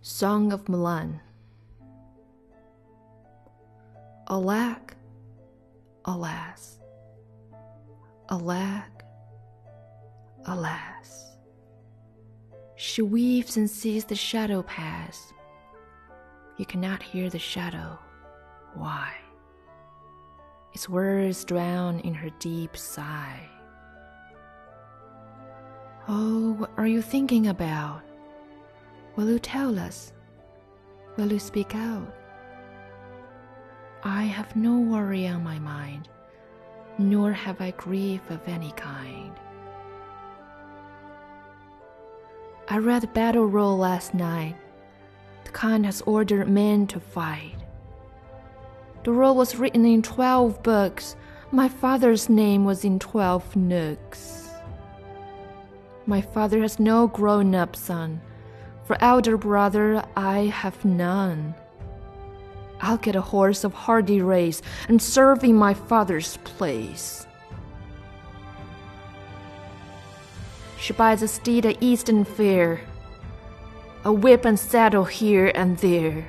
Song of Mulan. Alack, alas, alack, alas. She weaves and sees the shadow pass. You cannot hear the shadow. Why? Its words drown in her deep sigh. Oh, what are you thinking about? Will you tell us? Will you speak out? I have no worry on my mind, nor have I grief of any kind. I read the battle roll last night. The Khan has ordered men to fight. The roll was written in twelve books. My father's name was in twelve nooks. My father has no grown up son. For elder brother, I have none. I'll get a horse of hardy race and serve in my father's place. She buys a steed at Easton Fair, a whip and saddle here and there.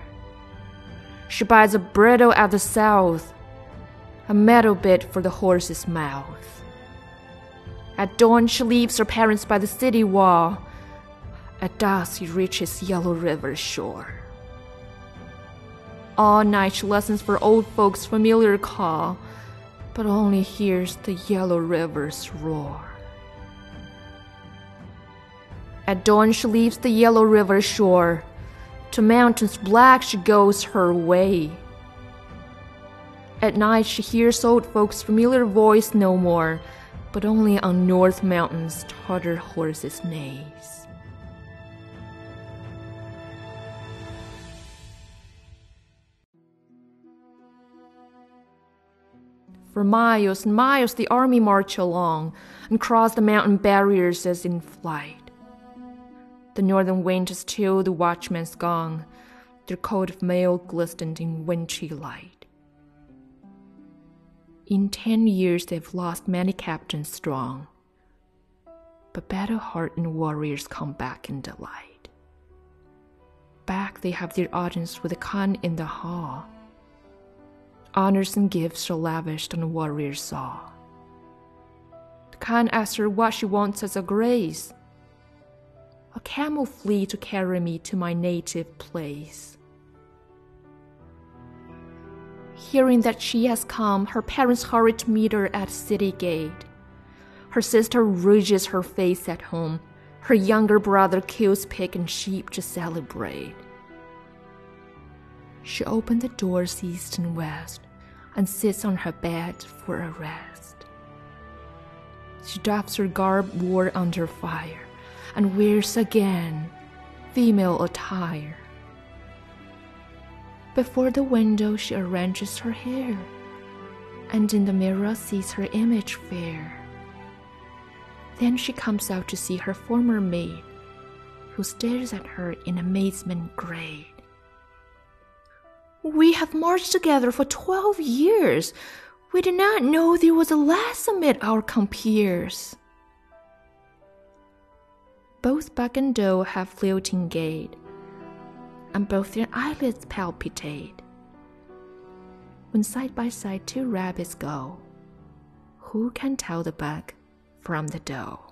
She buys a bridle at the south, a metal bit for the horse's mouth. At dawn, she leaves her parents by the city wall. At dusk, he reaches Yellow River shore. All night she listens for old folks' familiar call, but only hears the Yellow River's roar. At dawn, she leaves the Yellow River shore. To mountains black she goes her way. At night, she hears old folks' familiar voice no more, but only on North Mountain's Tartar horses' neighs. For miles and miles the army march along and cross the mountain barriers as in flight. The northern wind chilled the watchman's gong, their coat of mail glistened in wintry light. In ten years they've lost many captains strong, but battle-hardened warriors come back in delight. Back they have their audience with the Khan in the hall honors and gifts are lavished on the warrior's saw. The Khan asks her what she wants as a grace. A camel flea to carry me to my native place. Hearing that she has come, her parents hurry to meet her at city gate. Her sister rouges her face at home. Her younger brother kills pig and sheep to celebrate. She opened the doors east and west and sits on her bed for a rest. She drops her garb wore under fire and wears again female attire. Before the window, she arranges her hair, and in the mirror sees her image fair. Then she comes out to see her former maid, who stares at her in amazement great. We have marched together for twelve years. We did not know there was a lass amid our compeers. Both buck and doe have floating gait, and both their eyelids palpitate. When side by side two rabbits go, who can tell the buck from the doe?